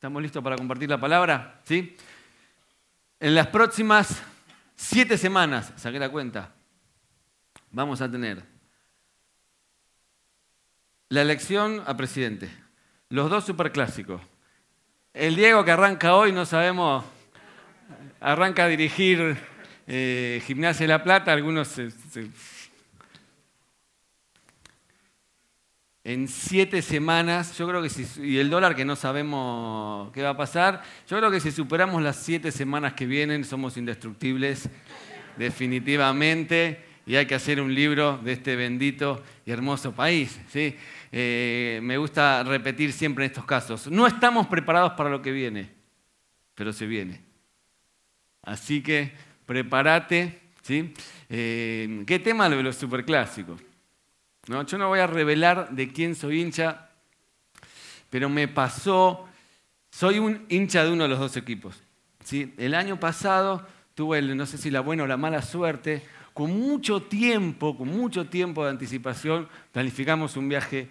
¿Estamos listos para compartir la palabra? ¿Sí? En las próximas siete semanas, saqué la cuenta, vamos a tener la elección a presidente, los dos superclásicos. El Diego que arranca hoy, no sabemos, arranca a dirigir eh, Gimnasia de la Plata, algunos se en siete semanas, yo creo que si, y el dólar que no sabemos qué va a pasar, yo creo que si superamos las siete semanas que vienen somos indestructibles, definitivamente, y hay que hacer un libro de este bendito y hermoso país. ¿sí? Eh, me gusta repetir siempre en estos casos, no estamos preparados para lo que viene, pero se viene. Así que prepárate. ¿sí? Eh, ¿Qué tema lo de los superclásicos? Yo no voy a revelar de quién soy hincha, pero me pasó, soy un hincha de uno de los dos equipos. El año pasado tuve, no sé si la buena o la mala suerte, con mucho tiempo, con mucho tiempo de anticipación, planificamos un viaje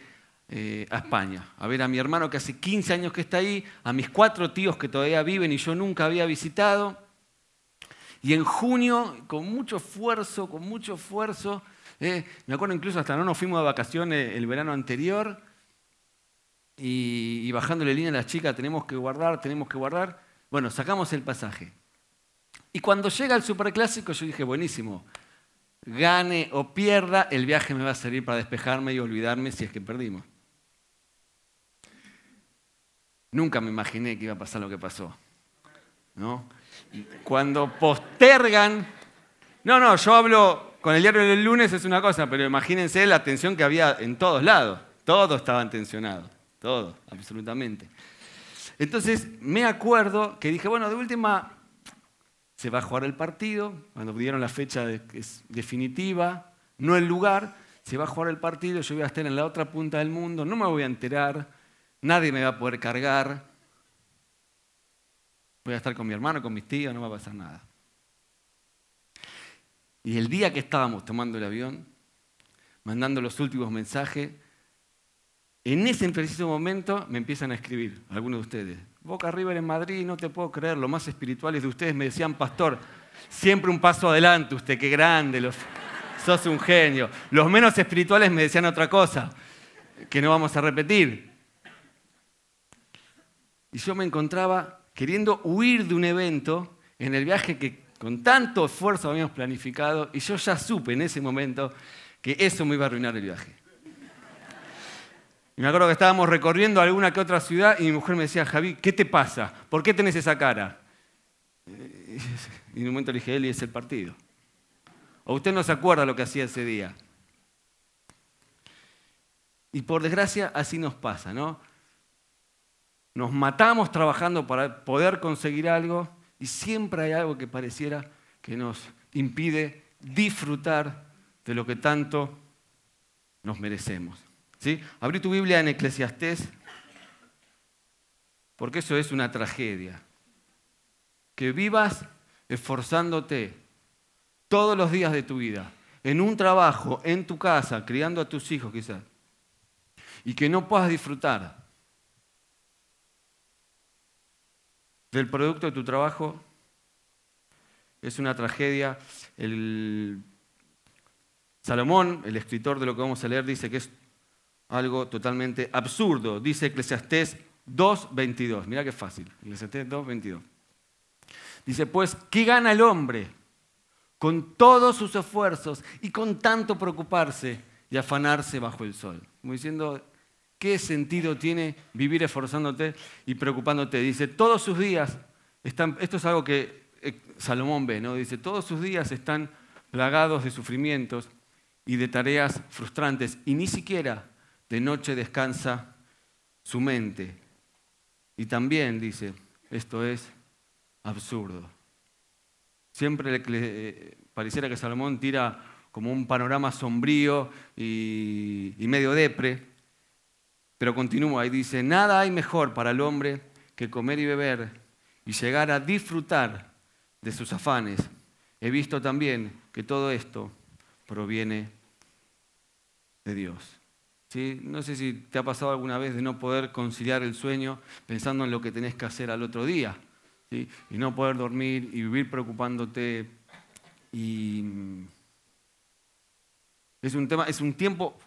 eh, a España, a ver a mi hermano que hace 15 años que está ahí, a mis cuatro tíos que todavía viven y yo nunca había visitado. Y en junio, con mucho esfuerzo, con mucho esfuerzo, eh, me acuerdo incluso hasta no nos fuimos de vacaciones el verano anterior y, y bajándole línea a las chicas, tenemos que guardar, tenemos que guardar. Bueno, sacamos el pasaje. Y cuando llega el superclásico, yo dije, buenísimo, gane o pierda, el viaje me va a servir para despejarme y olvidarme si es que perdimos. Nunca me imaginé que iba a pasar lo que pasó. ¿no? Cuando postergan, no, no, yo hablo con el diario del lunes es una cosa, pero imagínense la tensión que había en todos lados. Todos estaban tensionados, todos, absolutamente. Entonces me acuerdo que dije, bueno, de última se va a jugar el partido, cuando dieron la fecha definitiva, no el lugar, se va a jugar el partido, yo voy a estar en la otra punta del mundo, no me voy a enterar, nadie me va a poder cargar, voy a estar con mi hermano, con mis tíos, no va a pasar nada. Y el día que estábamos tomando el avión, mandando los últimos mensajes, en ese preciso momento me empiezan a escribir algunos de ustedes. Boca River en Madrid, no te puedo creer, los más espirituales de ustedes me decían, pastor, siempre un paso adelante, usted qué grande, los, sos un genio. Los menos espirituales me decían otra cosa, que no vamos a repetir. Y yo me encontraba queriendo huir de un evento en el viaje que con tanto esfuerzo habíamos planificado y yo ya supe en ese momento que eso me iba a arruinar el viaje. Y me acuerdo que estábamos recorriendo alguna que otra ciudad y mi mujer me decía, Javi, ¿qué te pasa? ¿Por qué tenés esa cara? Y en un momento le dije, Eli, es el partido. O usted no se acuerda lo que hacía ese día. Y por desgracia así nos pasa, ¿no? Nos matamos trabajando para poder conseguir algo y siempre hay algo que pareciera que nos impide disfrutar de lo que tanto nos merecemos. ¿Sí? Abrí tu Biblia en Eclesiastés, porque eso es una tragedia. Que vivas esforzándote todos los días de tu vida, en un trabajo, en tu casa, criando a tus hijos quizás, y que no puedas disfrutar del producto de tu trabajo es una tragedia. El Salomón, el escritor de lo que vamos a leer, dice que es algo totalmente absurdo. Dice Eclesiastés 2.22. Mira qué fácil. Eclesiastés 2.22. Dice, pues, ¿qué gana el hombre con todos sus esfuerzos y con tanto preocuparse y afanarse bajo el sol? Como diciendo, ¿Qué sentido tiene vivir esforzándote y preocupándote? Dice, todos sus días están, esto es algo que eh, Salomón ve, ¿no? Dice, todos sus días están plagados de sufrimientos y de tareas frustrantes y ni siquiera de noche descansa su mente. Y también dice, esto es absurdo. Siempre le, eh, pareciera que Salomón tira como un panorama sombrío y, y medio depre, pero continúa y dice, nada hay mejor para el hombre que comer y beber y llegar a disfrutar de sus afanes. He visto también que todo esto proviene de Dios. ¿sí? No sé si te ha pasado alguna vez de no poder conciliar el sueño pensando en lo que tenés que hacer al otro día. ¿sí? Y no poder dormir y vivir preocupándote. Y es un, tema, es un tiempo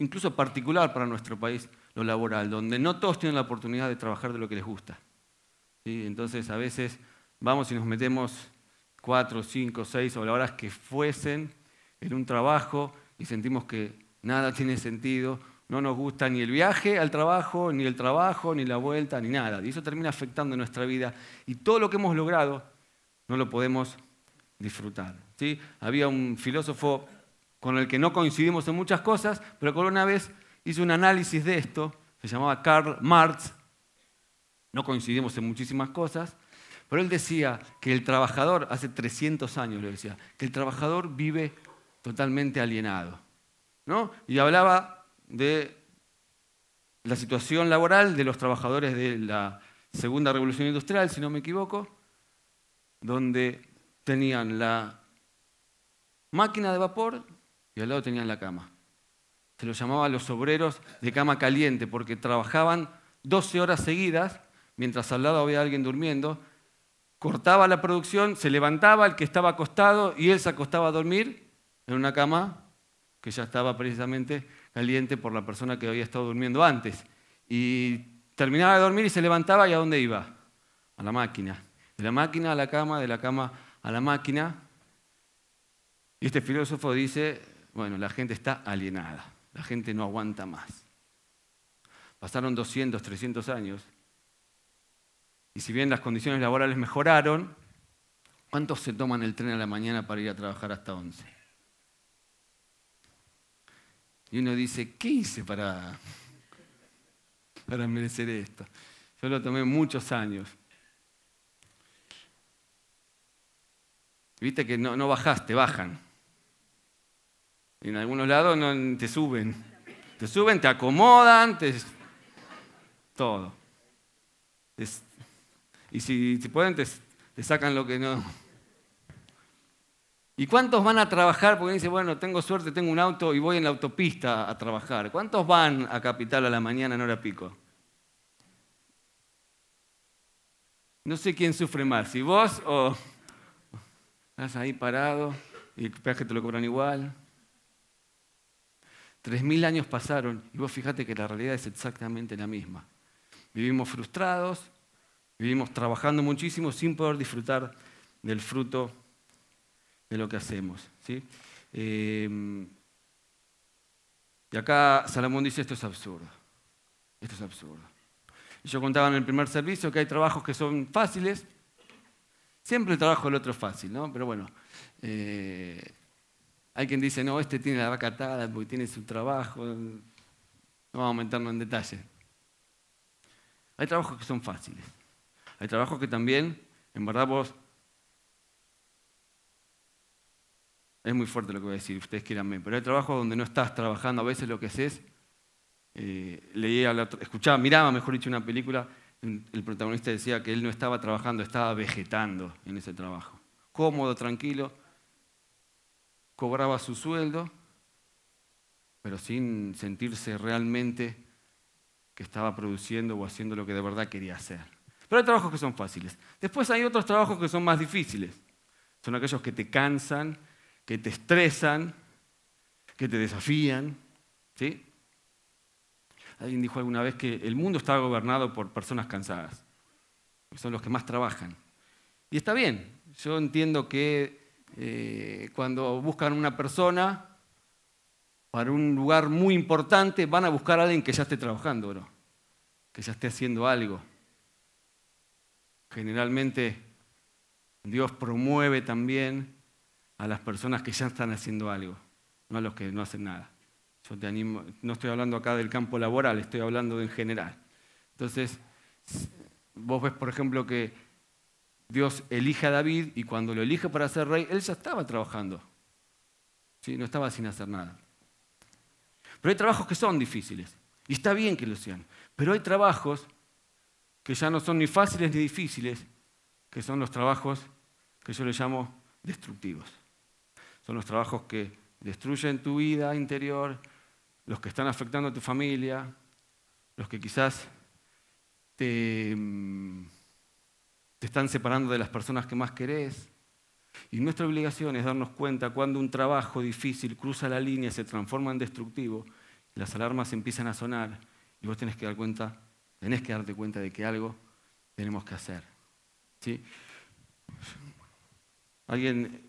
incluso particular para nuestro país, lo laboral, donde no todos tienen la oportunidad de trabajar de lo que les gusta. ¿sí? Entonces a veces vamos y nos metemos cuatro, cinco, seis o las horas que fuesen en un trabajo y sentimos que nada tiene sentido, no nos gusta ni el viaje al trabajo, ni el trabajo, ni la vuelta, ni nada. Y eso termina afectando nuestra vida y todo lo que hemos logrado no lo podemos disfrutar. ¿sí? Había un filósofo con el que no coincidimos en muchas cosas, pero con una vez hizo un análisis de esto, se llamaba Karl Marx, no coincidimos en muchísimas cosas, pero él decía que el trabajador, hace 300 años lo decía, que el trabajador vive totalmente alienado. ¿no? Y hablaba de la situación laboral de los trabajadores de la Segunda Revolución Industrial, si no me equivoco, donde tenían la máquina de vapor y al lado tenían la cama. Se los llamaba los obreros de cama caliente porque trabajaban 12 horas seguidas mientras al lado había alguien durmiendo. Cortaba la producción, se levantaba el que estaba acostado y él se acostaba a dormir en una cama que ya estaba precisamente caliente por la persona que había estado durmiendo antes. Y terminaba de dormir y se levantaba y ¿a dónde iba? A la máquina. De la máquina a la cama, de la cama a la máquina. Y este filósofo dice, bueno, la gente está alienada, la gente no aguanta más. Pasaron 200, 300 años y si bien las condiciones laborales mejoraron, ¿cuántos se toman el tren a la mañana para ir a trabajar hasta 11? Y uno dice, ¿qué hice para, merecer esto? Yo lo tomé muchos años. Viste que no, no bajaste, bajan. En algunos lados no, te suben. Te suben, te acomodan, te... todo. y si, pueden, te, sacan lo que no. ¿Y cuántos van a trabajar? Porque dice, bueno, tengo suerte, tengo un auto y voy en la autopista a trabajar. ¿Cuántos van a Capital a la mañana en hora pico? No sé quién sufre más, si vos o estás ahí parado y el peaje te lo cobran igual. Tres mil años pasaron y vos fíjate que la realidad es exactamente la misma. Vivimos frustrados, vivimos trabajando muchísimo sin poder disfrutar del fruto de lo que hacemos. ¿sí? Em, y acá Salomón dice, esto es absurdo, esto es absurdo. yo contaba en el primer servicio que hay trabajos que son fáciles, siempre el trabajo del otro es fácil, ¿no? Pero bueno, eh, hay quien dice, no, este tiene la vaca atada porque tiene su trabajo. No vamos a meternos en detalle. Hay trabajos que son fáciles. Hay trabajos que también, en verdad vos... Es muy fuerte lo que voy a decir, ustedes quieranme, pero hay trabajos donde no estás trabajando, a veces lo que haces, eh, leía, escuchaba, miraba, mejor dicho, una película, el protagonista decía que él no estaba trabajando, estaba vegetando en ese trabajo. Cómodo, tranquilo, cobraba su sueldo, pero sin sentirse realmente que estaba produciendo o haciendo lo que de verdad quería hacer. Pero hay trabajos que son fáciles. Después hay otros trabajos que son más difíciles. Son aquellos que te cansan, que te estresan, que te desafían. ¿sí? Alguien dijo alguna vez que el mundo está gobernado por personas cansadas. Son los que más trabajan. Y está bien. Yo entiendo que eh, cuando buscan una persona para un lugar muy importante, van a buscar a alguien que ya esté trabajando, que ya esté haciendo algo. Generalmente Dios promueve también a las personas que ya están haciendo algo, no a los que no hacen nada. No estoy hablando acá del campo laboral, estoy hablando en general. Entonces, vos ves, por ejemplo, que Dios elige a David y cuando lo elige para ser rey, él ya estaba trabajando. ¿Sí? No estaba sin hacer nada. Pero hay trabajos que son difíciles. Y está bien que lo sean. Pero hay trabajos que ya no son ni fáciles ni difíciles, que son los trabajos que yo le llamo destructivos. Son los trabajos que destruyen tu vida interior, los que están afectando a tu familia, los que quizás te, mm, te están separando de las personas que más querés. Y nuestra obligación es darnos cuenta cuando un trabajo difícil cruza la línea, se transforma en destructivo, las alarmas empiezan a sonar y vos tenés que, dar cuenta, tenés que darte cuenta de que algo tenemos que hacer. ¿sí? Alguien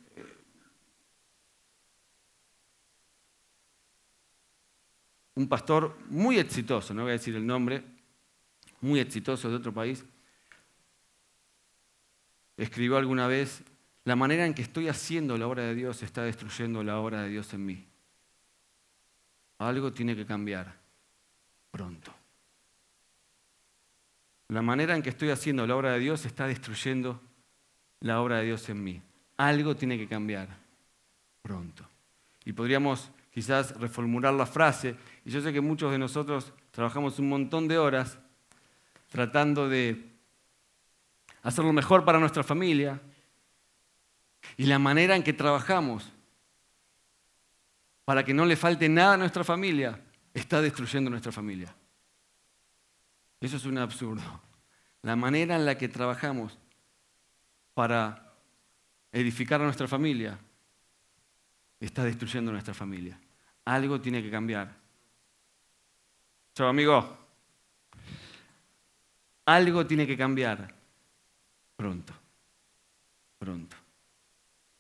un pastor muy exitoso, no voy a decir el nombre, muy exitoso de otro país, escribió alguna vez, la manera en que estoy haciendo la obra de Dios está destruyendo la obra de Dios en mí. Algo tiene que cambiar pronto. La manera en que estoy haciendo la obra de Dios está destruyendo la obra de Dios en mí. Algo tiene que cambiar pronto. Y podríamos quizás reformular la frase. Y yo sé que muchos de nosotros trabajamos un montón de horas tratando de hacer lo mejor para nuestra familia. Y la manera en que trabajamos para que no le falte nada a nuestra familia está destruyendo nuestra familia. Eso es un absurdo. La manera en la que trabajamos para edificar a nuestra familia está destruyendo nuestra familia. Algo tiene que cambiar. Chao, amigo. Algo tiene que cambiar pronto. Pronto.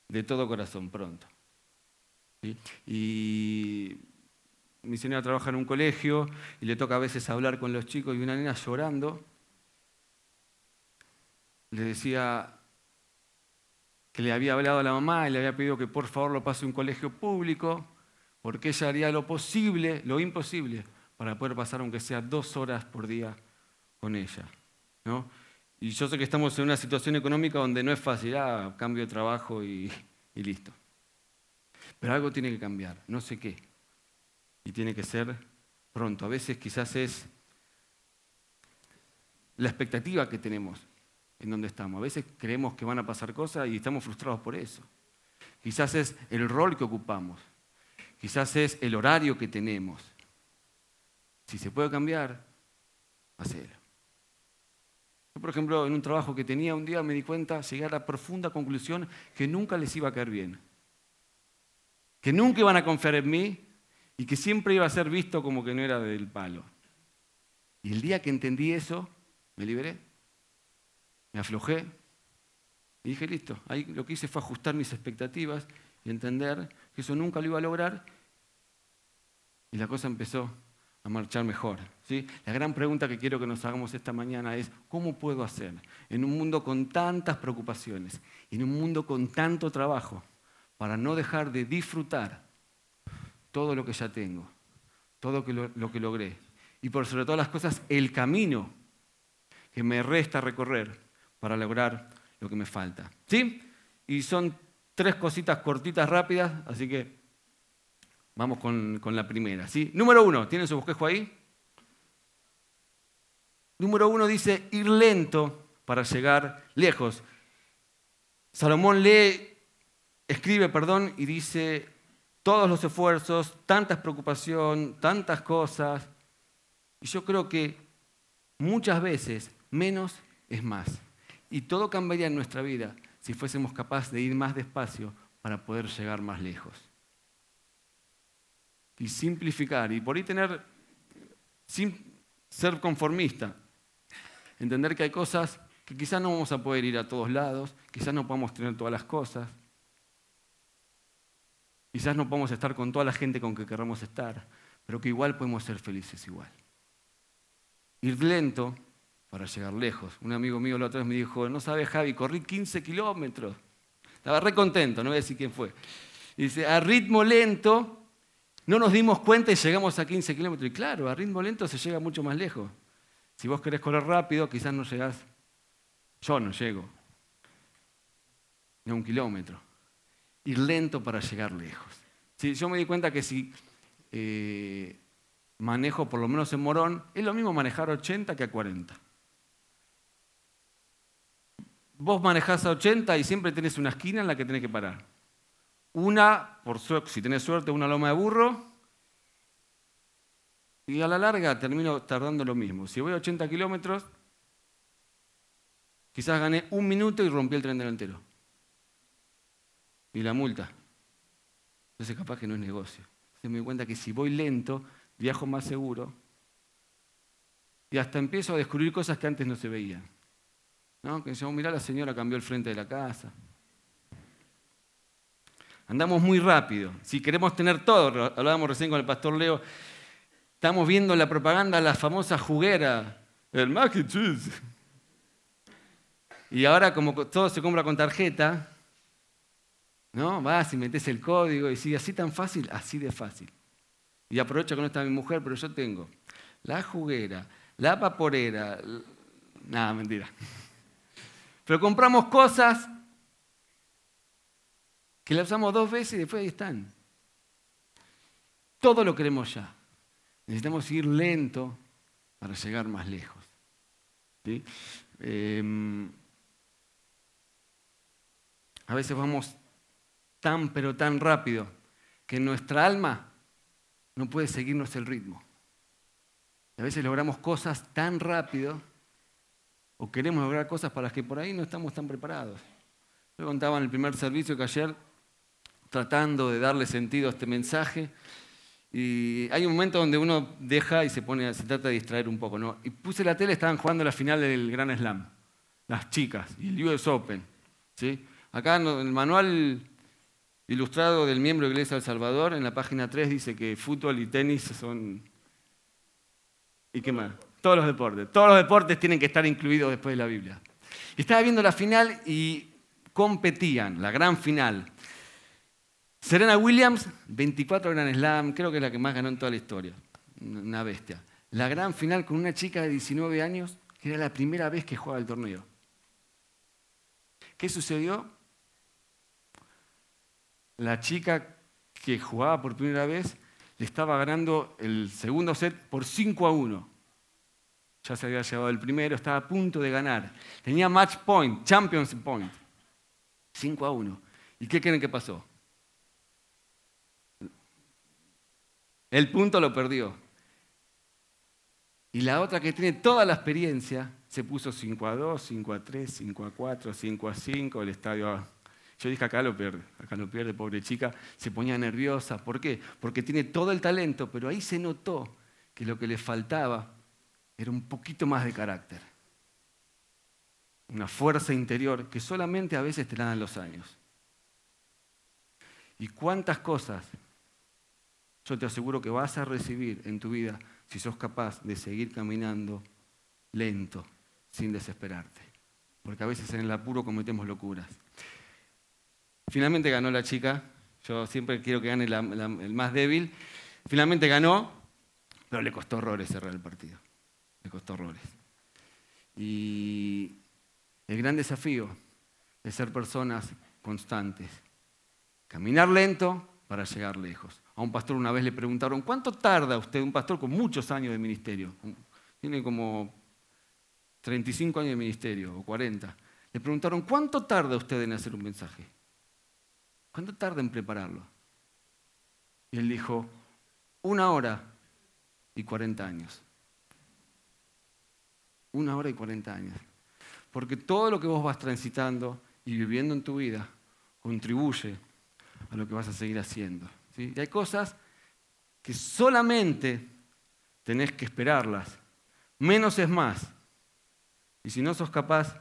De todo corazón, pronto. Y mi señora trabaja en un colegio y le toca a veces hablar con los chicos y una nena llorando le decía que le había hablado a la mamá y le había pedido que por favor lo pase a un colegio público porque ella haría lo posible, lo imposible, para poder pasar aunque sea dos horas por día con ella. ¿no? Y yo sé que estamos en una situación económica donde no es fácil, ah, cambio de trabajo y, listo. Pero algo tiene que cambiar, no sé qué. Y tiene que ser pronto. A veces quizás es la expectativa que tenemos en donde estamos. A veces creemos que van a pasar cosas y estamos frustrados por eso. Quizás es el rol que ocupamos. Quizás es el horario que tenemos. Si se puede cambiar, hacelo. Yo, por ejemplo, en un trabajo que tenía un día me di cuenta, llegué a la profunda conclusión que nunca les iba a caer bien. Que nunca iban a confiar en mí y que siempre iba a ser visto como que no era del palo. Y el día que entendí eso, me liberé. Me aflojé y dije, listo, ahí lo que hice fue ajustar mis expectativas y entender que eso nunca lo iba a lograr y la cosa empezó a marchar mejor. ¿sí? La gran pregunta que quiero que nos hagamos esta mañana es, ¿cómo puedo hacer en un mundo con tantas preocupaciones, en un mundo con tanto trabajo, para no dejar de disfrutar todo lo que ya tengo, todo lo, que logré? Y por sobre todas las cosas, el camino que me resta recorrer para lograr lo que me falta. ¿Sí? Y son tres cositas cortitas, rápidas, así que vamos con, la primera. ¿sí? Número uno, ¿tienen su bosquejo ahí? Número uno dice ir lento para llegar lejos. Salomón lee, escribe, perdón, y dice todos los esfuerzos, tantas preocupación, tantas cosas. Y yo creo que muchas veces menos es más. Y todo cambiaría en nuestra vida si fuésemos capaces de ir más despacio para poder llegar más lejos. Y simplificar, y por ahí tener, sin ser conformista, entender que hay cosas que quizás no vamos a poder ir a todos lados, quizás no podamos tener todas las cosas, quizás no podemos estar con toda la gente con que queramos estar, pero que igual podemos ser felices igual. Ir lento para llegar lejos. Un amigo mío la otra vez me dijo, no sabes Javi, corrí 15 kilómetros. Estaba re contento, no voy a decir quién fue. dice, a ritmo lento, no nos dimos cuenta y llegamos a 15 kilómetros. Y claro, a ritmo lento se llega mucho más lejos. Si vos querés correr rápido, quizás no llegás. Yo no llego. Ni a un kilómetro. Ir lento para llegar lejos. yo me di cuenta que si eh, manejo por lo menos en Morón, es lo mismo manejar 80 que a 40 vos manejás a 80 y siempre tenés una esquina en la que tenés que parar. Una, por si tenés suerte, una loma de burro Y a la larga termino tardando lo mismo. Si voy a 80 kilómetros, quizás gané un minuto y rompí el tren delantero. Y la multa. Entonces capaz que no es negocio. Se me cuenta que si voy lento, viajo más seguro. Y hasta empiezo a descubrir cosas que antes no se veían. ¿No? Que decíamos, mirá, la señora cambió el frente de la casa. Andamos muy rápido. Si queremos tener todo, hablábamos recién con el pastor Leo, estamos viendo la propaganda, la famosa juguera, el mac and cheese. Y ahora como todo se compra con tarjeta, ¿no? Vas y metes el código y sigue así tan fácil, así de fácil. Y aprovecho que no está mi mujer, pero yo tengo la juguera, la vaporera, nada, mentira. Pero compramos cosas que la usamos dos veces y después ahí están. Todo lo queremos ya. Necesitamos ir lento para llegar más lejos. Em, a veces vamos tan pero tan rápido que nuestra alma no puede seguirnos el ritmo. A veces logramos cosas tan rápido o queremos lograr cosas para las que por ahí no estamos tan preparados. Yo contaba en el primer servicio que ayer tratando de darle sentido a este mensaje. Y hay un momento donde uno deja y se pone, se trata de distraer un poco. ¿no? Y puse la tele, estaban jugando la final del Gran Slam, las chicas, y el US Open. ¿sí? Acá en el manual ilustrado del miembro de Iglesia del Salvador, en la página 3 dice que fútbol y tenis son... ¿Y qué más? Todos los deportes. Todos los deportes tienen que estar incluidos después de la Biblia. Y estaba viendo la final y competían, la gran final. Serena Williams, 24 Grand Slam, creo que es la que más ganó en toda la historia. Una bestia. La gran final con una chica de 19 años, que era la primera vez que jugaba el torneo. ¿Qué sucedió? La chica que jugaba por primera vez le estaba ganando el segundo set por 5 a 1. Ya se había llevado el primero, estaba a punto de ganar. Tenía match point, champions point. 5 a 1. ¿Y qué creen que pasó? El punto lo perdió. Y la otra que tiene toda la experiencia se puso 5 a 2, 5 a 3, 5 a 4, 5 a 5, el estadio... Yo dije, acá lo pierde, acá lo pierde, pobre chica, se ponía nerviosa. ¿Por qué? Porque tiene todo el talento, pero ahí se notó que lo que le faltaba era un poquito más de carácter. Una fuerza interior que solamente a veces te la dan los años. ¿Y cuántas cosas yo te aseguro que vas a recibir en tu vida si sos capaz de seguir caminando lento, sin desesperarte. Porque a veces en el apuro cometemos locuras. Finalmente ganó la chica, yo siempre quiero que gane el más débil. Finalmente ganó, pero le costó horrores cerrar el partido. Le costó horrores. Y el gran desafío es ser personas constantes. Caminar lento para llegar lejos. A un pastor una vez le preguntaron, ¿cuánto tarda usted, un pastor con muchos años de ministerio? Tiene como 35 años de ministerio o 40. Le preguntaron, ¿cuánto tarda usted en hacer un mensaje? ¿Cuánto tarda en prepararlo? Y él dijo, una hora y 40 años. Una hora y 40 años. Porque todo lo que vos vas transitando y viviendo en tu vida contribuye a lo que vas a seguir haciendo. Y hay cosas que solamente tenés que esperarlas. Menos es más. Y si no sos capaz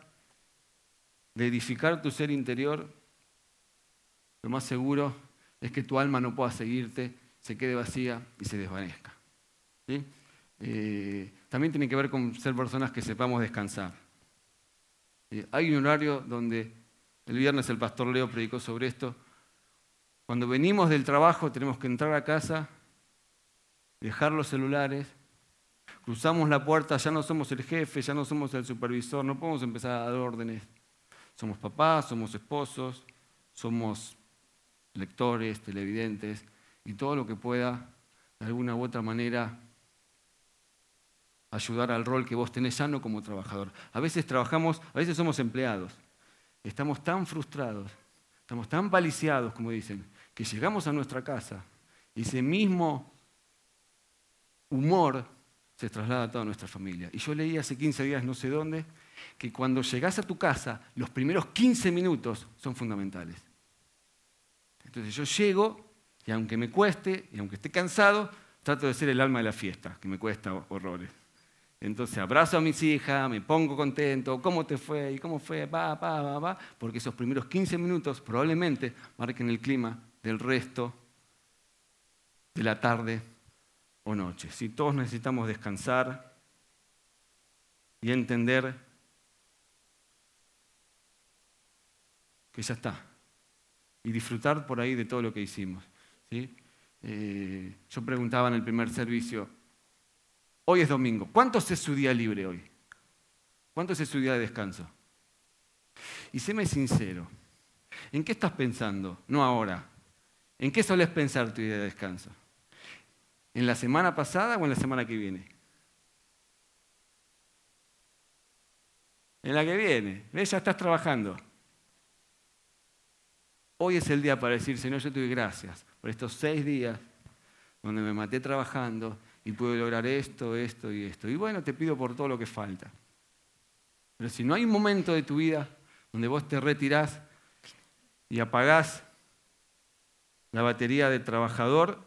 de edificar tu ser interior, lo más seguro es que tu alma no pueda seguirte, se quede vacía y se desvanezca. Eh, también tiene que ver con ser personas que sepamos descansar. Eh, hay un horario donde el viernes el pastor Leo predicó sobre esto, cuando venimos del trabajo tenemos que entrar a casa, dejar los celulares, cruzamos la puerta, ya no somos el jefe, ya no somos el supervisor, no podemos empezar a dar órdenes. Somos papás, somos esposos, somos lectores, televidentes y todo lo que pueda, de alguna u otra manera, ayudar al rol que vos tenés ya no como trabajador. A veces trabajamos, a veces somos empleados. Estamos tan frustrados, estamos tan paliciados, como dicen, que llegamos a nuestra casa y ese mismo, humor se traslada a toda nuestra familia. Y yo leí hace 15 días, no sé dónde, que cuando llegas a tu casa, los primeros 15 minutos son fundamentales. Entonces yo llego y aunque me cueste y aunque esté cansado, trato de ser el alma de la fiesta, que me cuesta horrores. Entonces abrazo a mis hijas, me pongo contento, ¿cómo te fue? ¿Y cómo fue? Va, va, va, va, porque esos primeros 15 minutos probablemente marquen el clima del resto de la tarde o noche. Si todos necesitamos descansar y entender que ya está, y disfrutar por ahí de todo lo que hicimos. ¿sí? Eh, yo preguntaba en el primer servicio, hoy es domingo, ¿cuánto es su día libre hoy? ¿Cuánto es su día de descanso? Y séme sincero, ¿en qué estás pensando? No ahora. ¿En qué solés pensar tu día de descanso? ¿En la semana pasada o en la semana que viene? En la que viene. ¿Ves? Ya estás trabajando. Hoy es el día para decir, Señor, yo te doy gracias por estos seis días donde me maté trabajando y pude lograr esto, esto y esto. Y bueno, te pido por todo lo que falta. Pero si no hay un momento de tu vida donde vos te retirás y apagás la batería de trabajador,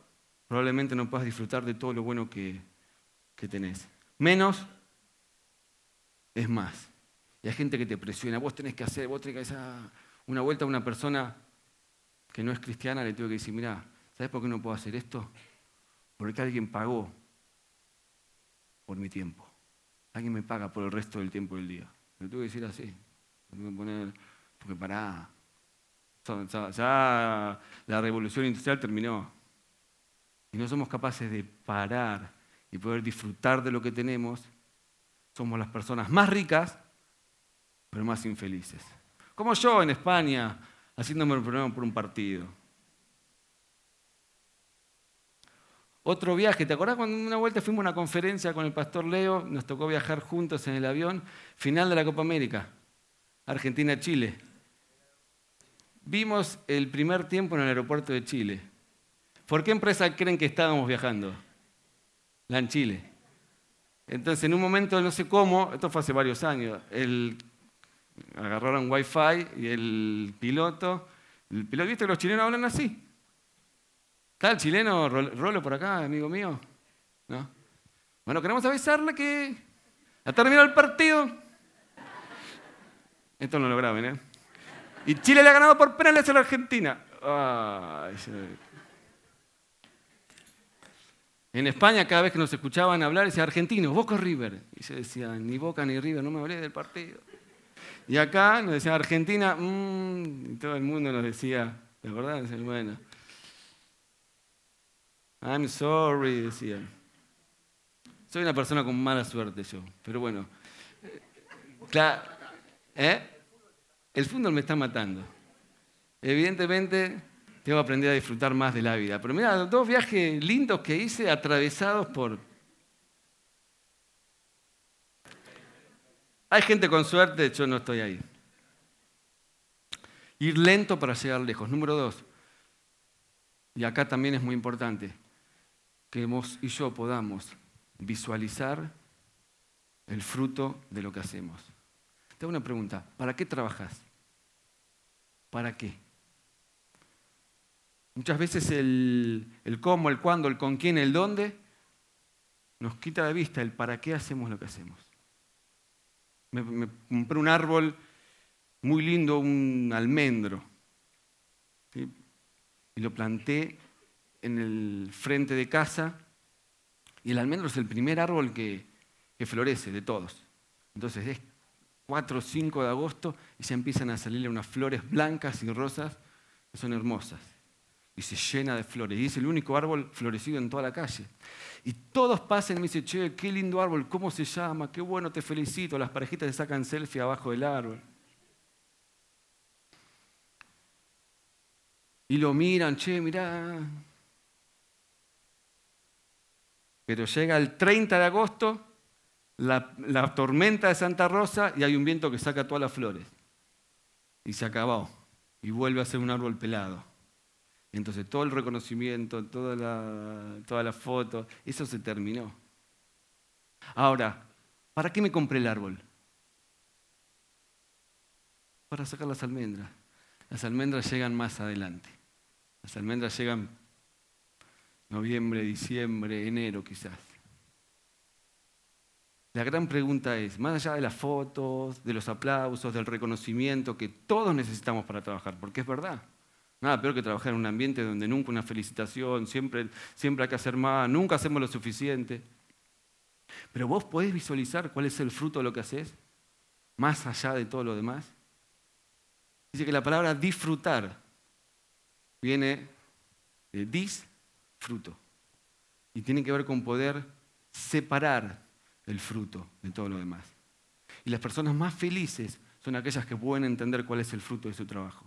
probablemente no puedas disfrutar de todo lo bueno que, que tenés. Menos es más. Y hay gente que te presiona, vos tenés que hacer, vos tenés que hacer una vuelta a una persona que no es cristiana, le tengo que decir, mira, ¿sabes por qué no puedo hacer esto? Porque alguien pagó por mi tiempo. Alguien me paga por el resto del tiempo del día. Le tengo que decir así. tengo que poner, porque para ya la revolución industrial terminó. Y no somos capaces de parar y poder disfrutar de lo que tenemos. Somos las personas más ricas, pero más infelices. Como yo en España, haciéndome el problema por un partido. Otro viaje, ¿te acordás cuando una vuelta fuimos a una conferencia con el pastor Leo? Nos tocó viajar juntos en el avión, final de la Copa América, Argentina-Chile. Vimos el primer tiempo en el aeropuerto de Chile. ¿Por qué empresa creen que estábamos viajando? La en Chile. Entonces, en un momento, no sé cómo, esto fue hace varios años, el agarraron wifi y el piloto, el piloto, ¿viste que los chilenos hablan así? ¿Está el chileno Rolo por acá, amigo mío? ¿No? Bueno, queremos avisarle que ha terminado el partido. Esto no lo graben, ¿eh? Y Chile le ha ganado por penales a la Argentina. en España, cada vez que nos escuchaban hablar, decía argentino, Boca River. Y se decía, ni Boca ni River, no me hablé del partido. Y acá nos decía Argentina, mmm, y todo el mundo nos decía, ¿de verdad? Bueno, I'm sorry, decía. Soy una persona con mala suerte yo, pero bueno. Claro, ¿eh? El fútbol me está matando. Evidentemente, tengo que aprender a disfrutar más de la vida. Pero mira, dos viajes lindos que hice atravesados por Hay gente con suerte, yo no estoy ahí. Ir lento para llegar lejos. Número dos, y acá también es muy importante, que vos y yo podamos visualizar el fruto de lo que hacemos. Te hago una pregunta, ¿para qué trabajas? ¿Para qué? Muchas veces el, el, cómo, el cuándo, el con quién, el dónde, nos quita de vista el para qué hacemos lo que hacemos. Me, compré un árbol muy lindo, un almendro. Y lo planté en el frente de casa. Y el almendro es el primer árbol que, que florece de todos. Entonces es 4 o 5 de agosto y ya empiezan a salirle unas flores blancas y rosas que son hermosas. Y se llena de flores. Y es el único árbol florecido en toda la calle. Y todos pasan y me dicen, che, qué lindo árbol, ¿cómo se llama? Qué bueno, te felicito. Las parejitas se sacan selfie abajo del árbol. Y lo miran, che, mirá. Pero llega el 30 de agosto, la, la, tormenta de Santa Rosa y hay un viento que saca todas las flores. Y se acabó. Y vuelve a ser un árbol pelado. entonces todo el reconocimiento, toda la, toda la foto, eso se terminó. Ahora, ¿para qué me compré el árbol? Para sacar las almendras. Las almendras llegan más adelante. Las almendras llegan noviembre, diciembre, enero quizás. La gran pregunta es, más allá de las fotos, de los aplausos, del reconocimiento que todos necesitamos para trabajar, porque es verdad. Nada peor que trabajar en un ambiente donde nunca una felicitación, siempre, siempre hay que hacer más, nunca hacemos lo suficiente. Pero vos podés visualizar cuál es el fruto de lo que haces, más allá de todo lo demás. Dice que la palabra disfrutar viene de disfruto y tiene que ver con poder separar el fruto de todo lo demás. Y las personas más felices son aquellas que pueden entender cuál es el fruto de su trabajo.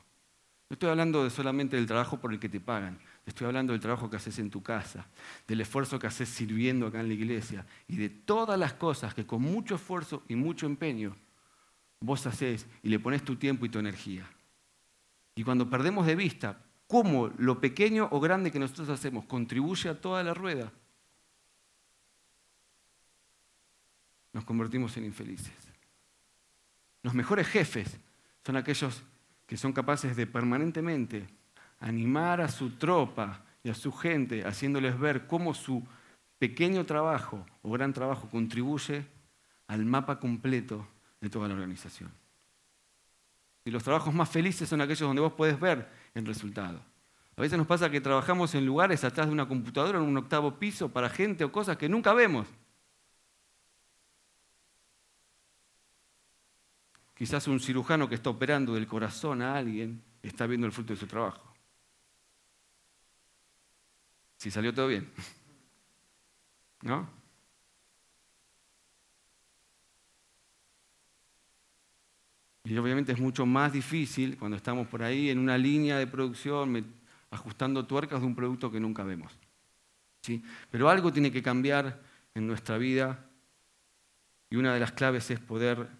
No estoy hablando de solamente del trabajo por el que te pagan, estoy hablando del trabajo que haces en tu casa, del esfuerzo que haces sirviendo acá en la iglesia y de todas las cosas que con mucho esfuerzo y mucho empeño vos haces y le pones tu tiempo y tu energía. Y cuando perdemos de vista cómo lo pequeño o grande que nosotros hacemos contribuye a toda la rueda, nos convertimos en infelices. Los mejores jefes son aquellos que son capaces de permanentemente animar a su tropa y a su gente, haciéndoles ver cómo su pequeño trabajo o gran trabajo contribuye al mapa completo de toda la organización. Y los trabajos más felices son aquellos donde vos puedes ver el resultado. A veces nos pasa que trabajamos en lugares atrás de una computadora en un octavo piso para gente o cosas que nunca vemos. Quizás un cirujano que está operando del corazón a alguien está viendo el fruto de su trabajo. Si salió todo bien. ¿No? Y obviamente es mucho más difícil cuando estamos por ahí en una línea de producción ajustando tuercas de un producto que nunca vemos. ¿Sí? Pero algo tiene que cambiar en nuestra vida y una de las claves es poder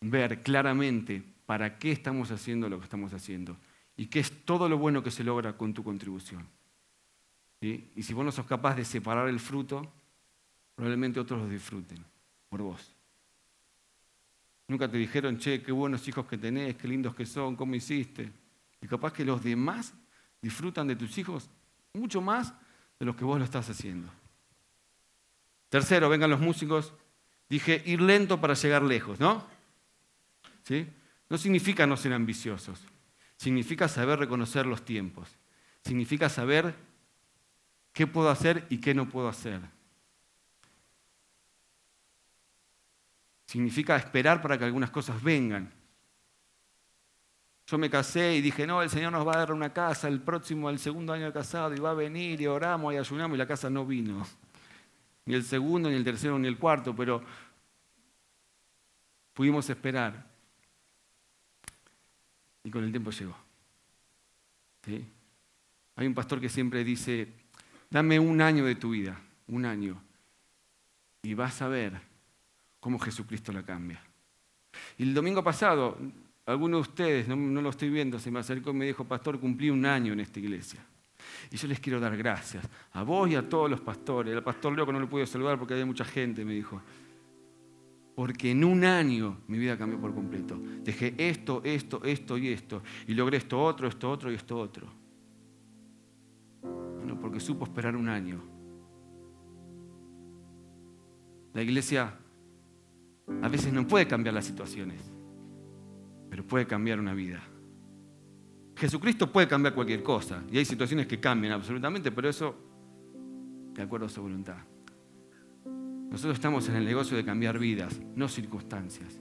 ver claramente para qué estamos haciendo lo que estamos haciendo y qué es todo lo bueno que se logra con tu contribución. Y si vos no sos capaz de separar el fruto, probablemente otros lo disfruten por vos. Nunca te dijeron, che, qué buenos hijos que tenés, qué lindos que son, cómo hiciste. Y capaz que los demás disfrutan de tus hijos mucho más de los que vos lo estás haciendo. Tercero, vengan los músicos. Dije, ir lento para llegar lejos, ¿no? No significa no ser ambiciosos, significa saber reconocer los tiempos, significa saber qué puedo hacer y qué no puedo hacer. Significa esperar para que algunas cosas vengan. Yo me casé y dije, no, el Señor nos va a dar una casa el próximo, el segundo año de casado, y va a venir y oramos y ayunamos y la casa no vino. Ni el segundo, ni el tercero, ni el cuarto, pero pudimos esperar. Y con el tiempo llegó. Hay un pastor que siempre dice, dame un año de tu vida, un año, y vas a ver cómo Jesucristo la cambia. Y el domingo pasado, alguno de ustedes, no, no, lo estoy viendo, se me acercó y me dijo, pastor, cumplí un año en esta iglesia. Y yo les quiero dar gracias a vos y a todos los pastores. Al pastor Leo que no lo pude saludar porque había mucha gente, me dijo porque en un año mi vida cambió por completo. Dejé esto, esto, esto y esto, y logré esto otro, esto otro y esto otro. Bueno, porque supo esperar un año. La iglesia a veces no puede cambiar las situaciones, pero puede cambiar una vida. Jesucristo puede cambiar cualquier cosa, y hay situaciones que cambian absolutamente, pero eso de acuerdo a su voluntad. Nosotros estamos en el negocio de cambiar vidas, no circunstancias.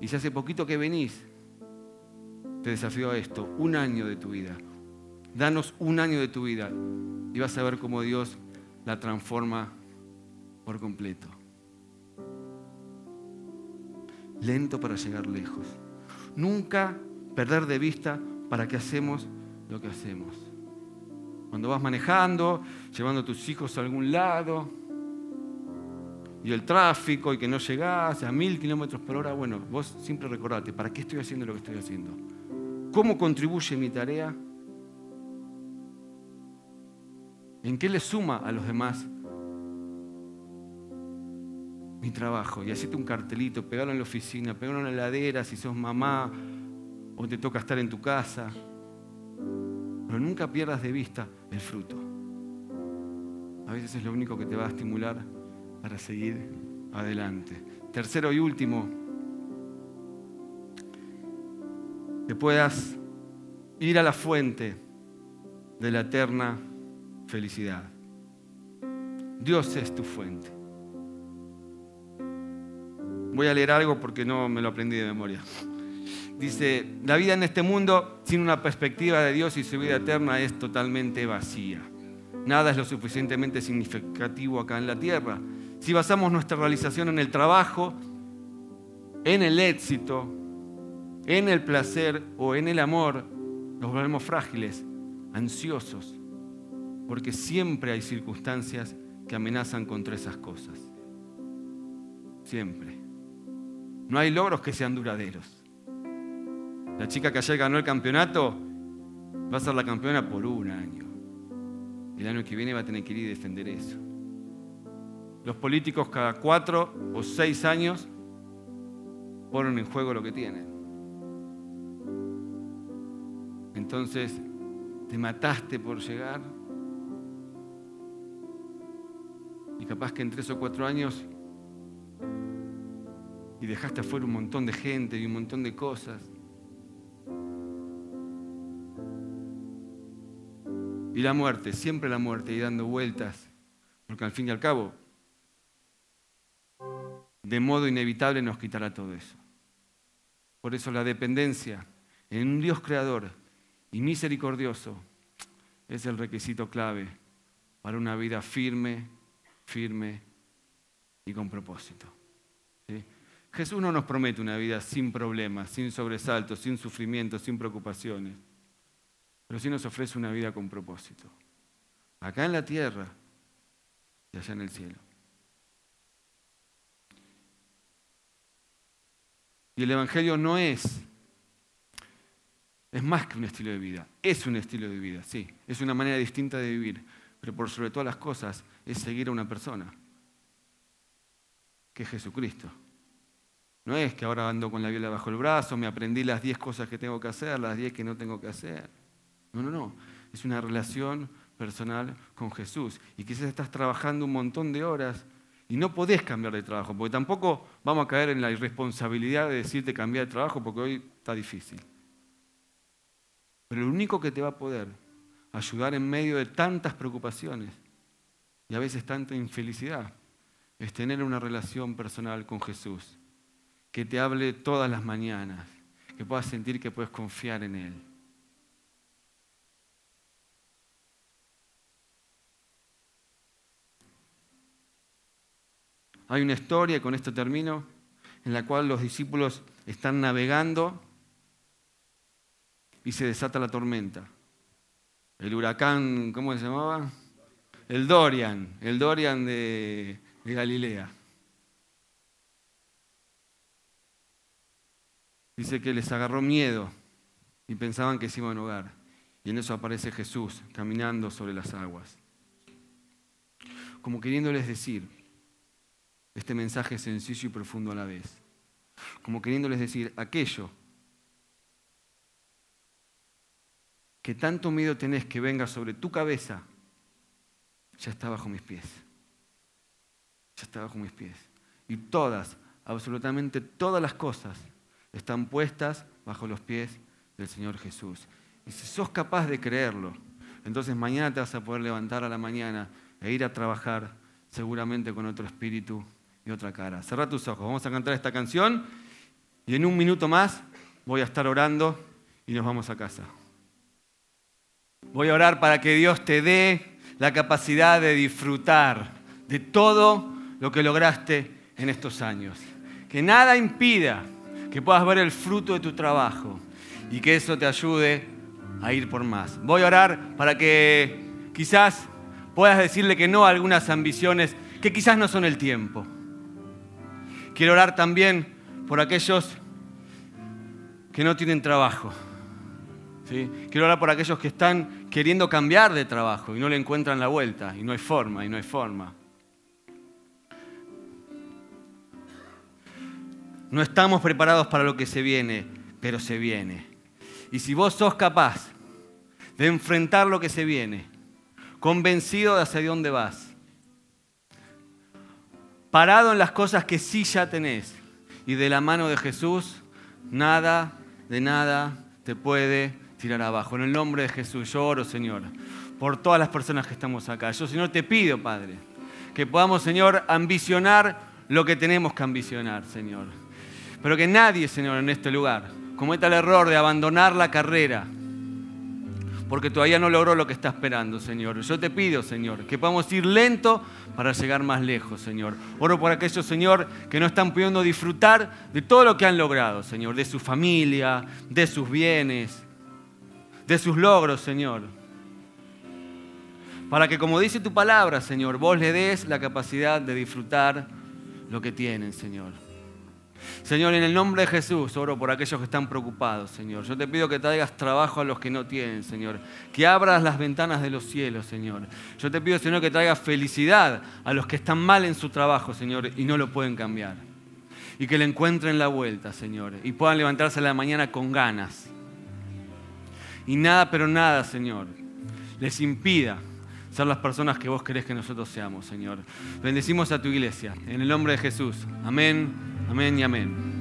Y si hace poquito que venís, te desafío a esto, un año de tu vida. Danos un año de tu vida y vas a ver cómo Dios la transforma por completo. Lento para llegar lejos. Nunca perder de vista para qué hacemos lo que hacemos. Cuando vas manejando, llevando a tus hijos a algún lado, y el tráfico y que no llegás a mil kilómetros por hora, bueno, vos siempre recordate, ¿para qué estoy haciendo lo que estoy haciendo? ¿Cómo contribuye mi tarea? ¿En qué le suma a los demás mi trabajo? Y hacete un cartelito, pegalo en la oficina, pegalo en la heladera si sos mamá o te toca estar en tu casa. Pero nunca pierdas de vista el fruto. A veces es lo único que te va a estimular para seguir adelante. Tercero y último, que puedas ir a la fuente de la eterna felicidad. Dios es tu fuente. Voy a leer algo porque no me lo aprendí de memoria. Dice, la vida en este mundo sin una perspectiva de Dios y su vida eterna es totalmente vacía. Nada es lo suficientemente significativo acá en la tierra. Si basamos nuestra realización en el trabajo, en el éxito, en el placer o en el amor, nos volvemos frágiles, ansiosos, porque siempre hay circunstancias que amenazan contra esas cosas. Siempre. No hay logros que sean duraderos. La chica que ayer ganó el campeonato va a ser la campeona por un año. El año que viene va a tener que ir y defender eso. Los políticos cada cuatro o seis años ponen en juego lo que tienen. Entonces, te mataste por llegar. Y capaz que en tres o cuatro años y dejaste afuera un montón de gente y un montón de cosas. Y la muerte, siempre la muerte y dando vueltas, porque al fin y al cabo, de modo inevitable nos quitará todo eso. Por eso la dependencia en un Dios creador y misericordioso es el requisito clave para una vida firme, firme y con propósito. Jesús no nos promete una vida sin problemas, sin sobresaltos, sin sufrimientos, sin preocupaciones pero sí nos ofrece una vida con propósito. Acá en la tierra y allá en el cielo. Y el Evangelio no es, es más que un estilo de vida, es un estilo de vida, sí, es una manera distinta de vivir, pero por sobre todas las cosas es seguir a una persona, que es Jesucristo. No es que ahora ando con la Biblia bajo el brazo, me aprendí las 10 cosas que tengo que hacer, las 10 que no tengo que hacer. No, no, no. Es una relación personal con Jesús. Y quizás estás trabajando un montón de horas y no podés cambiar de trabajo, porque tampoco vamos a caer en la irresponsabilidad de decirte cambiar de trabajo porque hoy está difícil. Pero lo único que te va a poder ayudar en medio de tantas preocupaciones y a veces tanta infelicidad es tener una relación personal con Jesús, que te hable todas las mañanas, que puedas sentir que puedes confiar en Él. Hay una historia, con esto termino, en la cual los discípulos están navegando y se desata la tormenta. El huracán, ¿cómo se llamaba? El Dorian, el Dorian de, de Galilea. Dice que les agarró miedo y pensaban que se iban a ahogar. Y en eso aparece Jesús caminando sobre las aguas. Como queriéndoles decir, este mensaje sencillo y profundo a la vez. Como queriéndoles decir, aquello que tanto miedo tenés que venga sobre tu cabeza, ya está bajo mis pies. Ya está bajo mis pies. Y todas, absolutamente todas las cosas están puestas bajo los pies del Señor Jesús. Y si sos capaz de creerlo, entonces mañana te vas a poder levantar a la mañana e ir a trabajar seguramente con otro espíritu y otra cara. Cerra tus ojos, vamos a cantar esta canción y en un minuto más voy a estar orando y nos vamos a casa. Voy a orar para que Dios te dé la capacidad de disfrutar de todo lo que lograste en estos años. Que nada impida que puedas ver el fruto de tu trabajo y que eso te ayude a ir por más. Voy a orar para que quizás puedas decirle que no a algunas ambiciones que quizás no son el tiempo. Quiero orar también por aquellos que no tienen trabajo. Quiero orar por aquellos que están queriendo cambiar de trabajo y no le encuentran la vuelta, y no hay forma, y no hay forma. No estamos preparados para lo que se viene, pero se viene. Y si vos sos capaz de enfrentar lo que se viene, convencido de hacia dónde vas, parado en las cosas que sí ya tenés, y de la mano de Jesús, nada, de nada te puede tirar abajo. En el nombre de Jesús, yo oro, Señor, por todas las personas que estamos acá. Yo, Señor, te pido, Padre, que podamos, Señor, ambicionar lo que tenemos que ambicionar, Señor pero que nadie, Señor, en este lugar cometa el error de abandonar la carrera porque todavía no logró lo que está esperando, Señor. Yo te pido, Señor, que podamos ir lento para llegar más lejos, Señor. Oro por aquellos, Señor, que no están pudiendo disfrutar de todo lo que han logrado, Señor, de su familia, de sus bienes, de sus logros, Señor. Para que, como dice tu palabra, Señor, vos le des la capacidad de disfrutar lo que tienen, Señor. Señor, en el nombre de Jesús, oro por aquellos que están preocupados, Señor. Yo te pido que traigas trabajo a los que no tienen, Señor. Que abras las ventanas de los cielos, Señor. Yo te pido, Señor, que traigas felicidad a los que están mal en su trabajo, Señor, y no lo pueden cambiar. Y que le encuentren la vuelta, Señor. Y puedan levantarse a la mañana con ganas. Y nada, pero nada, Señor, les impida ser las personas que vos querés que nosotros seamos, Señor. Bendecimos a tu iglesia. En el nombre de Jesús. Amén. Amén y amén.